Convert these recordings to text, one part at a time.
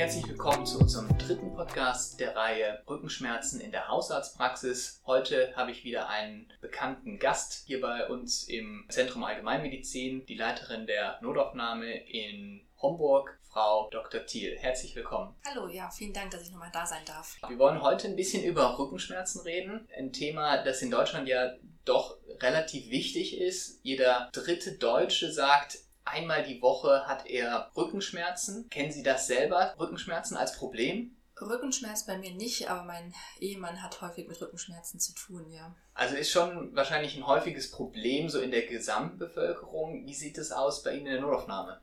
Herzlich willkommen zu unserem dritten Podcast der Reihe Rückenschmerzen in der Hausarztpraxis. Heute habe ich wieder einen bekannten Gast hier bei uns im Zentrum Allgemeinmedizin, die Leiterin der Notaufnahme in Homburg, Frau Dr. Thiel. Herzlich willkommen. Hallo, ja, vielen Dank, dass ich nochmal da sein darf. Wir wollen heute ein bisschen über Rückenschmerzen reden. Ein Thema, das in Deutschland ja doch relativ wichtig ist. Jeder dritte Deutsche sagt, Einmal die Woche hat er Rückenschmerzen. Kennen Sie das selber, Rückenschmerzen als Problem? Rückenschmerz bei mir nicht, aber mein Ehemann hat häufig mit Rückenschmerzen zu tun, ja. Also ist schon wahrscheinlich ein häufiges Problem so in der Gesamtbevölkerung. Wie sieht es aus bei Ihnen in der Notaufnahme?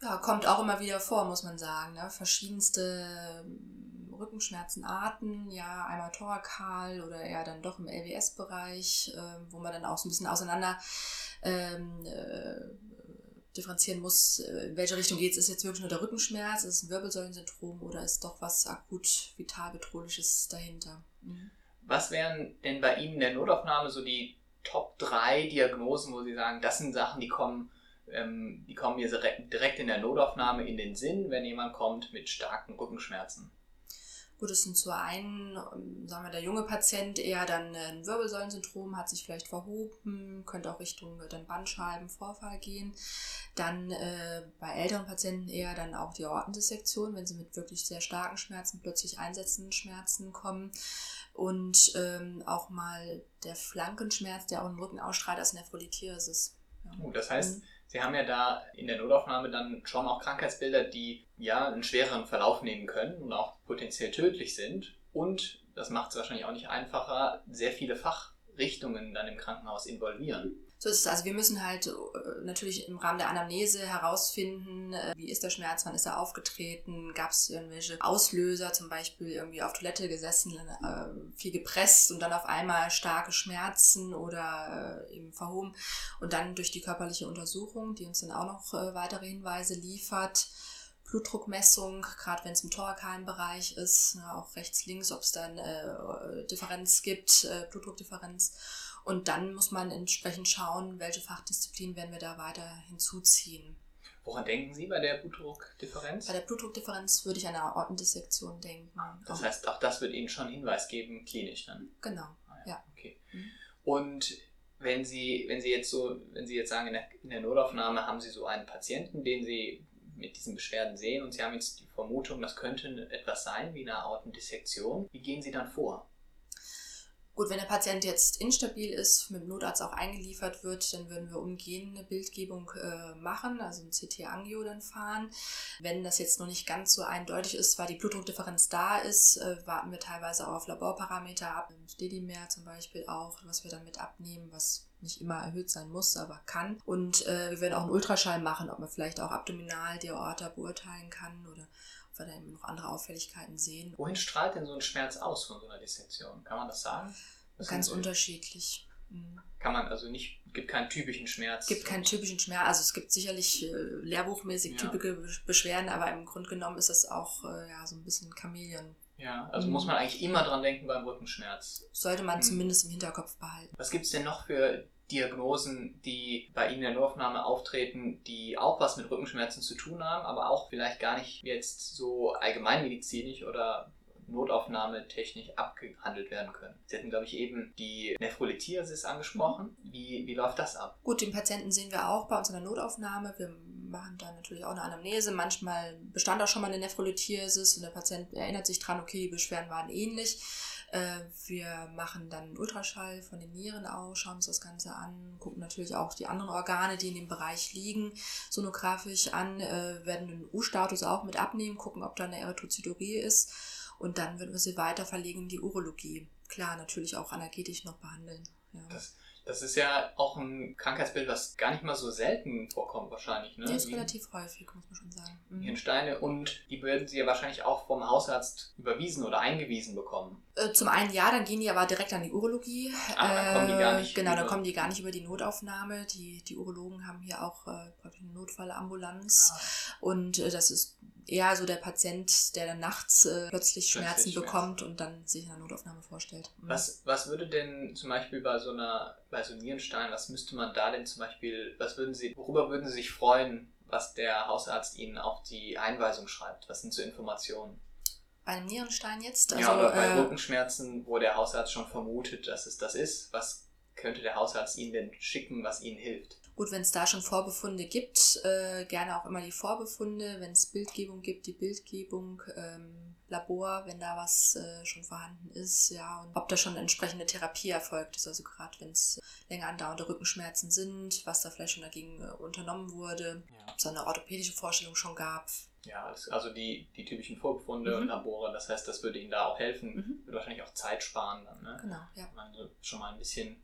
Ja, kommt auch immer wieder vor, muss man sagen. Ne? Verschiedenste ähm, Rückenschmerzenarten, ja, einmal thorakal oder eher dann doch im LWS-Bereich, äh, wo man dann auch so ein bisschen auseinander ähm, äh, differenzieren muss, äh, in welche Richtung geht es. Ist jetzt wirklich nur der Rückenschmerz, ist es ein Wirbelsäulensyndrom oder ist doch was akut vital bedrohliches dahinter? Mhm. Was wären denn bei Ihnen in der Notaufnahme so die Top 3 Diagnosen, wo Sie sagen, das sind Sachen, die kommen, ähm, die kommen mir direkt in der Notaufnahme in den Sinn, wenn jemand kommt mit starken Rückenschmerzen? Gut, es sind zur einen, ähm, sagen wir, der junge Patient eher dann ein Wirbelsäulensyndrom, hat sich vielleicht verhoben, könnte auch Richtung äh, dann Bandscheibenvorfall gehen. Dann äh, bei älteren Patienten eher dann auch die Aortendissektion, wenn sie mit wirklich sehr starken Schmerzen, plötzlich einsetzenden Schmerzen kommen. Und ähm, auch mal der Flankenschmerz, der auch im Rücken ausstrahlt, als Nephrolithiasis. Ja. Oh, das heißt, mhm Sie haben ja da in der Notaufnahme dann schon auch Krankheitsbilder, die ja einen schwereren Verlauf nehmen können und auch potenziell tödlich sind. Und, das macht es wahrscheinlich auch nicht einfacher, sehr viele Fachrichtungen dann im Krankenhaus involvieren. So ist es. Also wir müssen halt äh, natürlich im Rahmen der Anamnese herausfinden, äh, wie ist der Schmerz, wann ist er aufgetreten, gab es irgendwelche Auslöser, zum Beispiel irgendwie auf Toilette gesessen, äh, viel gepresst und dann auf einmal starke Schmerzen oder eben verhoben. Und dann durch die körperliche Untersuchung, die uns dann auch noch weitere Hinweise liefert, Blutdruckmessung, gerade wenn es im thorakalen Bereich ist, ne, auch rechts, links, ob es dann Differenz gibt, Blutdruckdifferenz und dann muss man entsprechend schauen, welche Fachdisziplin werden wir da weiter hinzuziehen. Woran denken Sie bei der Blutdruckdifferenz? Bei der Blutdruckdifferenz würde ich an eine Aortendissektion denken. Das heißt, auch das wird Ihnen schon Hinweis geben, klinisch dann? Genau, ah, ja. ja. Okay. Mhm. Und wenn Sie, wenn Sie jetzt so, wenn Sie jetzt sagen, in der, in der Notaufnahme haben Sie so einen Patienten, den Sie mit diesen Beschwerden sehen und Sie haben jetzt die Vermutung, das könnte etwas sein wie eine Aortendissektion. Wie gehen Sie dann vor? Gut, wenn der Patient jetzt instabil ist, mit dem Notarzt auch eingeliefert wird, dann würden wir umgehend eine Bildgebung äh, machen, also ein CT-Angio dann fahren. Wenn das jetzt noch nicht ganz so eindeutig ist, weil die Blutdruckdifferenz da ist, äh, warten wir teilweise auch auf Laborparameter ab, Dedimer zum Beispiel auch, was wir dann mit abnehmen, was nicht immer erhöht sein muss, aber kann. Und äh, wir werden auch einen Ultraschall machen, ob man vielleicht auch abdominal die Aorta beurteilen kann oder weil da eben noch andere Auffälligkeiten sehen. Wohin strahlt denn so ein Schmerz aus von so einer Dissektion? Kann man das sagen? Das Ganz unterschiedlich. Mhm. Kann man also nicht, gibt keinen typischen Schmerz. Gibt keinen typischen Schmerz. Also es gibt sicherlich äh, lehrbuchmäßig ja. typische Beschwerden, aber im Grunde genommen ist das auch äh, ja, so ein bisschen Chamäleon. Ja, also mhm. muss man eigentlich immer dran denken beim Rückenschmerz. Sollte man mhm. zumindest im Hinterkopf behalten. Was gibt es denn noch für Diagnosen, die bei Ihnen in der Notaufnahme auftreten, die auch was mit Rückenschmerzen zu tun haben, aber auch vielleicht gar nicht jetzt so allgemeinmedizinisch oder Notaufnahmetechnisch abgehandelt werden können. Sie hatten, glaube ich, eben die Nephrolithiasis angesprochen. Wie, wie läuft das ab? Gut, den Patienten sehen wir auch bei uns in der Notaufnahme. Wir machen da natürlich auch eine Anamnese. Manchmal bestand auch schon mal eine Nephrolithiasis und der Patient erinnert sich dran, okay, die Beschwerden waren ähnlich. Äh, wir machen dann Ultraschall von den Nieren aus, schauen uns das Ganze an, gucken natürlich auch die anderen Organe, die in dem Bereich liegen, sonografisch an, äh, werden den U-Status auch mit abnehmen, gucken, ob da eine Erythrozyturie ist und dann würden wir sie weiter verlegen in die Urologie. Klar, natürlich auch energetisch noch behandeln. Ja. Das das ist ja auch ein Krankheitsbild, was gar nicht mal so selten vorkommt wahrscheinlich. Ne? Die ist relativ häufig, muss man schon sagen. Mhm. Hirnsteine und die würden Sie ja wahrscheinlich auch vom Hausarzt überwiesen oder eingewiesen bekommen. Äh, zum einen ja, dann gehen die aber direkt an die Urologie. Ah, dann kommen die gar nicht. Äh, genau, dann kommen die gar nicht über die Notaufnahme. Die, die Urologen haben hier auch äh, eine Notfallambulanz. Ah. Und äh, das ist eher so der Patient, der dann nachts äh, plötzlich Schmerzen plötzlich bekommt Schmerzen. und dann sich in der Notaufnahme vorstellt. Mhm. Was, was würde denn zum Beispiel bei so einer, bei so Nierenstein, was müsste man da denn zum Beispiel, was würden Sie, worüber würden Sie sich freuen, was der Hausarzt Ihnen auf die Einweisung schreibt? Was sind so Informationen? Bei einem Nierenstein jetzt? Also, ja, oder bei äh, Rückenschmerzen, wo der Hausarzt schon vermutet, dass es das ist. Was könnte der Hausarzt Ihnen denn schicken, was Ihnen hilft? Gut, wenn es da schon Vorbefunde gibt, äh, gerne auch immer die Vorbefunde. Wenn es Bildgebung gibt, die Bildgebung. Ähm, Labor, wenn da was äh, schon vorhanden ist, ja, und ob da schon entsprechende Therapie erfolgt ist, also gerade wenn es länger andauernde Rückenschmerzen sind, was da vielleicht schon dagegen äh, unternommen wurde, ja. ob es eine orthopädische Vorstellung schon gab. Ja, also die, die typischen Vorbefunde mhm. und Labore, das heißt, das würde Ihnen da auch helfen, mhm. würde wahrscheinlich auch Zeit sparen dann, ne? Genau, ja. Wenn man schon mal ein bisschen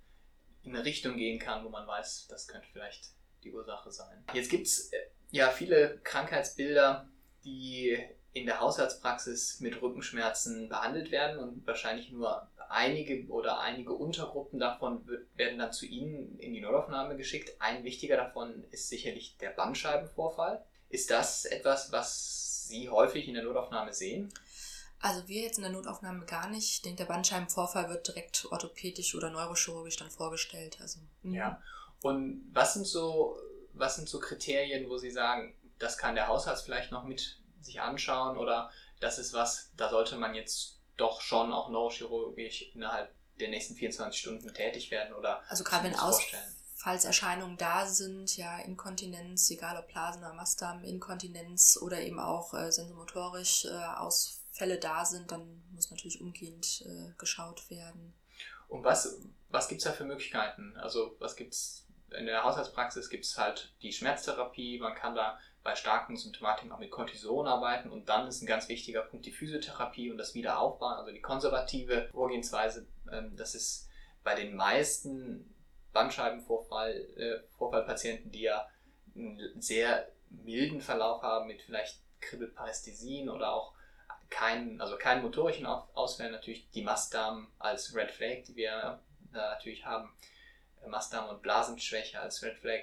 in eine Richtung gehen kann, wo man weiß, das könnte vielleicht die Ursache sein. Jetzt gibt es äh, ja viele Krankheitsbilder, die in der Haushaltspraxis mit Rückenschmerzen behandelt werden und wahrscheinlich nur einige oder einige Untergruppen davon werden dann zu Ihnen in die Notaufnahme geschickt. Ein wichtiger davon ist sicherlich der Bandscheibenvorfall. Ist das etwas, was Sie häufig in der Notaufnahme sehen? Also wir jetzt in der Notaufnahme gar nicht. Ich denke, der Bandscheibenvorfall wird direkt orthopädisch oder neurochirurgisch dann vorgestellt. Also, mhm. ja. Und was sind so, was sind so Kriterien, wo Sie sagen, das kann der Hausarzt vielleicht noch mit sich anschauen oder das ist was, da sollte man jetzt doch schon auch neurochirurgisch innerhalb der nächsten 24 Stunden tätig werden oder also gerade wenn Ausfallserscheinungen da sind, ja Inkontinenz, egal ob Blasen oder Mastdarm, Inkontinenz oder eben auch äh, sensomotorisch äh, Ausfälle da sind, dann muss natürlich umgehend äh, geschaut werden. Und was, was gibt es da für Möglichkeiten? Also was gibt es in der Haushaltspraxis gibt es halt die Schmerztherapie, man kann da bei starken Symptomatiken auch mit Cortison arbeiten und dann ist ein ganz wichtiger Punkt die Physiotherapie und das Wiederaufbauen, also die konservative Vorgehensweise. Ähm, das ist bei den meisten Bandscheibenvorfallpatienten, äh, die ja einen sehr milden Verlauf haben mit vielleicht Kribbelparästhesien oder auch keinen, also keinen motorischen Ausfällen, natürlich die Mastdarm als Red Flag, die wir da natürlich haben, Mastdarm und Blasenschwäche als Red Flag.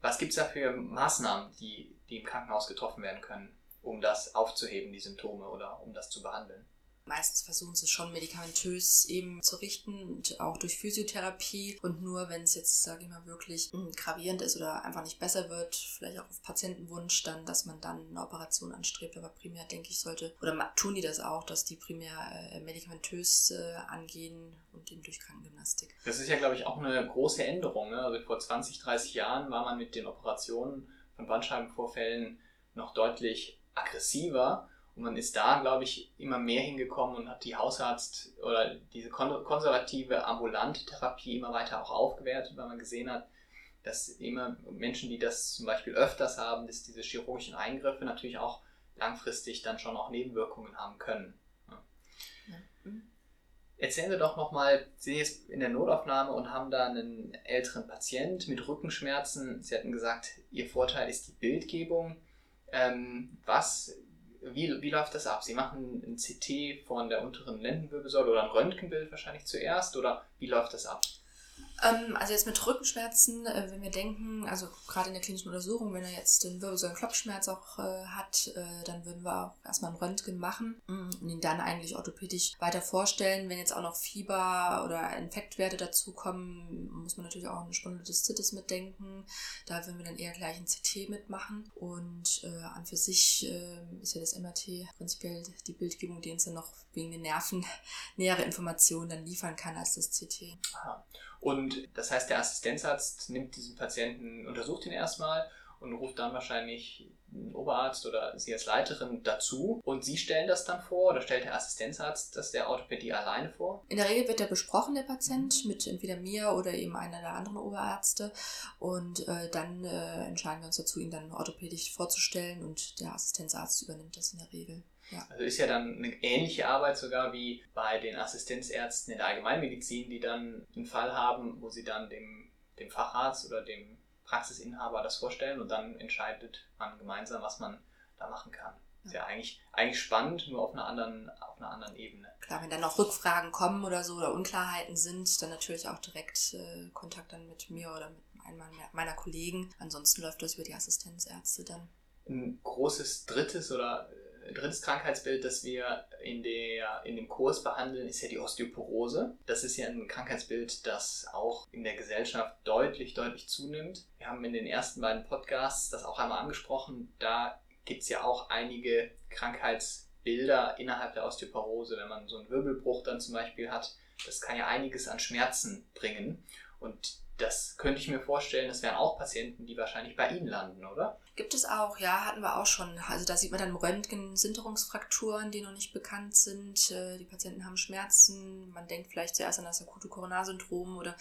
Was gibt es da für Maßnahmen, die, die im Krankenhaus getroffen werden können, um das aufzuheben, die Symptome oder um das zu behandeln? Meistens versuchen sie schon medikamentös eben zu richten auch durch Physiotherapie. Und nur wenn es jetzt, sage ich mal, wirklich hm, gravierend ist oder einfach nicht besser wird, vielleicht auch auf Patientenwunsch, dann, dass man dann eine Operation anstrebt. Aber primär denke ich, sollte, oder tun die das auch, dass die primär äh, medikamentös äh, angehen und eben durch Krankengymnastik. Das ist ja, glaube ich, auch eine große Änderung. Ne? Also vor 20, 30 Jahren war man mit den Operationen von Bandscheibenvorfällen noch deutlich aggressiver. Und man ist da, glaube ich, immer mehr hingekommen und hat die Hausarzt- oder diese konservative ambulante Therapie immer weiter auch aufgewertet, weil man gesehen hat, dass immer Menschen, die das zum Beispiel öfters haben, dass diese chirurgischen Eingriffe natürlich auch langfristig dann schon auch Nebenwirkungen haben können. Ja. Mhm. Erzählen Sie doch nochmal, Sie sind jetzt in der Notaufnahme und haben da einen älteren Patient mit Rückenschmerzen. Sie hatten gesagt, Ihr Vorteil ist die Bildgebung. Ähm, was wie, wie läuft das ab? Sie machen ein CT von der unteren Lendenwirbelsäule oder ein Röntgenbild wahrscheinlich zuerst oder wie läuft das ab? Ähm, also jetzt mit Rückenschmerzen, äh, wenn wir denken, also gerade in der klinischen Untersuchung, wenn er jetzt den Wirbelsäulenklopfschmerz auch äh, hat, äh, dann würden wir auch erstmal ein Röntgen machen und ihn dann eigentlich orthopädisch weiter vorstellen. Wenn jetzt auch noch Fieber oder Infektwerte dazukommen, muss man natürlich auch eine Stunde des Zittes mitdenken. Da würden wir dann eher gleich ein CT mitmachen. Und an für sich ist ja das MRT prinzipiell die Bildgebung, die uns dann noch wegen den Nerven nähere Informationen dann liefern kann als das CT. Aha. Und das heißt, der Assistenzarzt nimmt diesen Patienten, untersucht ihn erstmal und ruft dann wahrscheinlich einen Oberarzt oder Sie als Leiterin dazu und Sie stellen das dann vor oder stellt der Assistenzarzt das der Orthopädie alleine vor? In der Regel wird der besprochen, der Patient, mit entweder mir oder eben einer der anderen Oberärzte und äh, dann äh, entscheiden wir uns dazu, ihn dann orthopädisch vorzustellen und der Assistenzarzt übernimmt das in der Regel. Ja. Also ist ja dann eine ähnliche Arbeit sogar wie bei den Assistenzärzten in der Allgemeinmedizin, die dann einen Fall haben, wo sie dann dem, dem Facharzt oder dem Praxisinhaber das vorstellen und dann entscheidet man gemeinsam, was man da machen kann. Ist ja eigentlich, eigentlich spannend, nur auf einer, anderen, auf einer anderen Ebene. Klar, wenn dann noch Rückfragen kommen oder so oder Unklarheiten sind, dann natürlich auch direkt äh, Kontakt dann mit mir oder mit einem meiner Kollegen. Ansonsten läuft das über die Assistenzärzte dann. Ein großes drittes oder drittes Krankheitsbild, das wir in, der, in dem Kurs behandeln, ist ja die Osteoporose. Das ist ja ein Krankheitsbild, das auch in der Gesellschaft deutlich, deutlich zunimmt. Wir haben in den ersten beiden Podcasts das auch einmal angesprochen. Da gibt es ja auch einige Krankheitsbilder innerhalb der Osteoporose. Wenn man so einen Wirbelbruch dann zum Beispiel hat, das kann ja einiges an Schmerzen bringen. Und das könnte ich mir vorstellen, das wären auch Patienten, die wahrscheinlich bei Ihnen landen, oder? Gibt es auch, ja, hatten wir auch schon. Also da sieht man dann Röntgen Sinterungsfrakturen, die noch nicht bekannt sind. Äh, die Patienten haben Schmerzen. Man denkt vielleicht zuerst an das akute Coronarsyndrom oder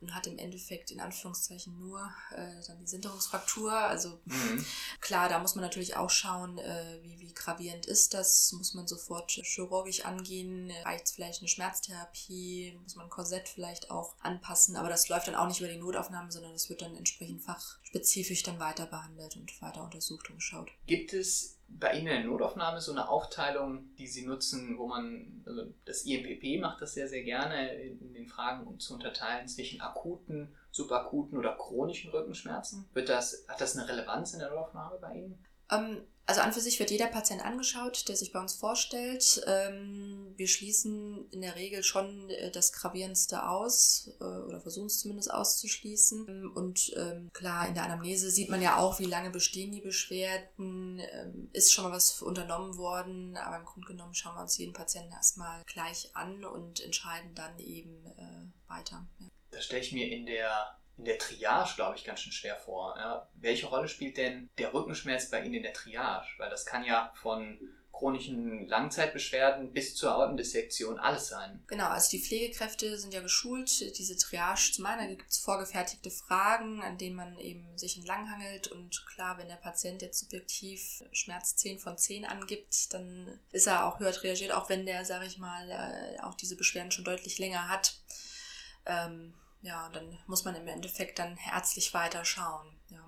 und hat im Endeffekt in Anführungszeichen nur äh, dann die Sinterungsfraktur. Also mhm. klar, da muss man natürlich auch schauen, äh, wie, wie gravierend ist das. Muss man sofort chirurgisch angehen? Reicht vielleicht eine Schmerztherapie? Muss man ein Korsett vielleicht auch anpassen? Aber das läuft dann auch nicht über die Notaufnahme, sondern das wird dann entsprechend fachspezifisch dann weiter behandelt und weiter untersucht und geschaut. Gibt es bei Ihnen in der Notaufnahme so eine Aufteilung, die Sie nutzen, wo man, also das IMPP macht das sehr, sehr gerne in den Fragen, um zu unterteilen zwischen akuten, subakuten oder chronischen Rückenschmerzen? Wird das, hat das eine Relevanz in der Notaufnahme bei Ihnen? Ähm, also an für sich wird jeder Patient angeschaut, der sich bei uns vorstellt. Ähm, wir schließen in der Regel schon äh, das Gravierendste aus äh, oder versuchen es zumindest auszuschließen. Ähm, und klar, in der Anamnese sieht man ja auch, wie lange bestehen die Beschwerden, ist schon mal was unternommen worden, aber im Grunde genommen schauen wir uns jeden Patienten erstmal gleich an und entscheiden dann eben äh, weiter. Das stelle ich mir in der in der Triage, glaube ich, ganz schön schwer vor. Ja, welche Rolle spielt denn der Rückenschmerz bei Ihnen in der Triage? Weil das kann ja von chronischen Langzeitbeschwerden bis zur Aortendissektion alles sein. Genau, also die Pflegekräfte sind ja geschult, diese Triage zu machen. Da gibt es vorgefertigte Fragen, an denen man eben sich entlanghangelt. Und klar, wenn der Patient jetzt subjektiv Schmerz 10 von 10 angibt, dann ist er auch höher reagiert, auch wenn der, sage ich mal, äh, auch diese Beschwerden schon deutlich länger hat. Ähm, ja, dann muss man im Endeffekt dann ärztlich weiter schauen. Ja.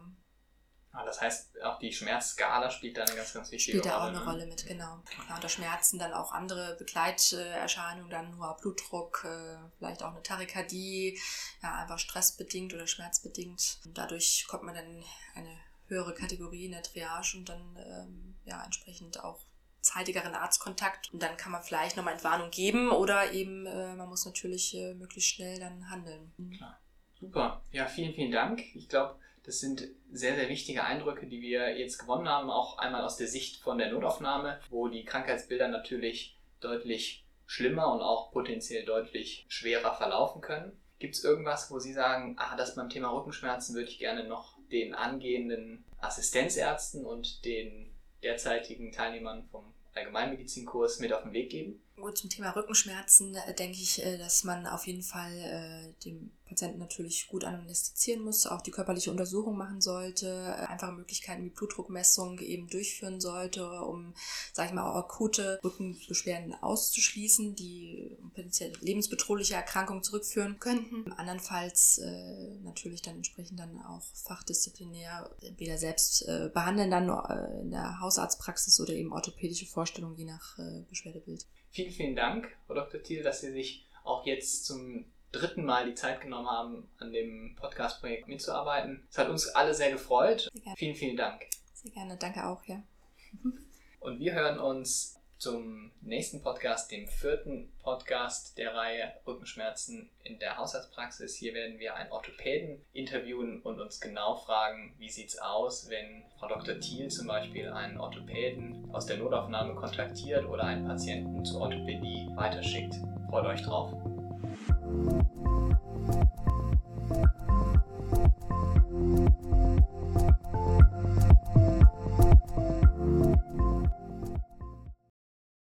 Ah, das heißt, auch die Schmerzskala spielt da eine ganz, ganz wichtige Rolle. Spielt da auch eine ne? Rolle mit, genau. Ja, unter Schmerzen dann auch andere Begleiterscheinungen, dann nur Blutdruck, äh, vielleicht auch eine Tachykardie, ja, einfach stressbedingt oder schmerzbedingt. Und dadurch kommt man dann eine höhere Kategorie in der Triage und dann ähm, ja entsprechend auch zeitigeren Arztkontakt und dann kann man vielleicht nochmal Entwarnung geben oder eben äh, man muss natürlich äh, möglichst schnell dann handeln. Mhm. Klar. Super. Ja, vielen, vielen Dank. Ich glaube, das sind sehr, sehr wichtige Eindrücke, die wir jetzt gewonnen haben, auch einmal aus der Sicht von der Notaufnahme, wo die Krankheitsbilder natürlich deutlich schlimmer und auch potenziell deutlich schwerer verlaufen können. Gibt es irgendwas, wo Sie sagen, ah, das beim Thema Rückenschmerzen würde ich gerne noch den angehenden Assistenzärzten und den derzeitigen Teilnehmern vom Allgemeinmedizinkurs mit auf den Weg geben? Gut, zum Thema Rückenschmerzen äh, denke ich, äh, dass man auf jeden Fall äh, dem Patienten natürlich gut anästhesieren muss, auch die körperliche Untersuchung machen sollte, äh, einfache Möglichkeiten wie Blutdruckmessung eben durchführen sollte, um, sage ich mal, auch akute Rückenbeschwerden auszuschließen, die potenziell lebensbedrohliche Erkrankungen zurückführen könnten. Andernfalls äh, natürlich dann entsprechend dann auch fachdisziplinär entweder selbst äh, behandeln dann in der Hausarztpraxis oder eben orthopädische Vorstellungen je nach Beschwerdebild. Vielen, vielen Dank, Frau Dr. Thiel, dass Sie sich auch jetzt zum dritten Mal die Zeit genommen haben, an dem Podcast-Projekt mitzuarbeiten. Es hat uns alle sehr gefreut. Sehr vielen, vielen Dank. Sehr gerne, danke auch, ja. Und wir hören uns zum nächsten Podcast, dem vierten Podcast der Reihe Rückenschmerzen in der Hausarztpraxis. Hier werden wir einen Orthopäden interviewen und uns genau fragen, wie sieht es aus, wenn Frau Dr. Thiel zum Beispiel einen Orthopäden aus der Notaufnahme kontaktiert oder einen Patienten zur Orthopädie weiterschickt. Freut euch drauf.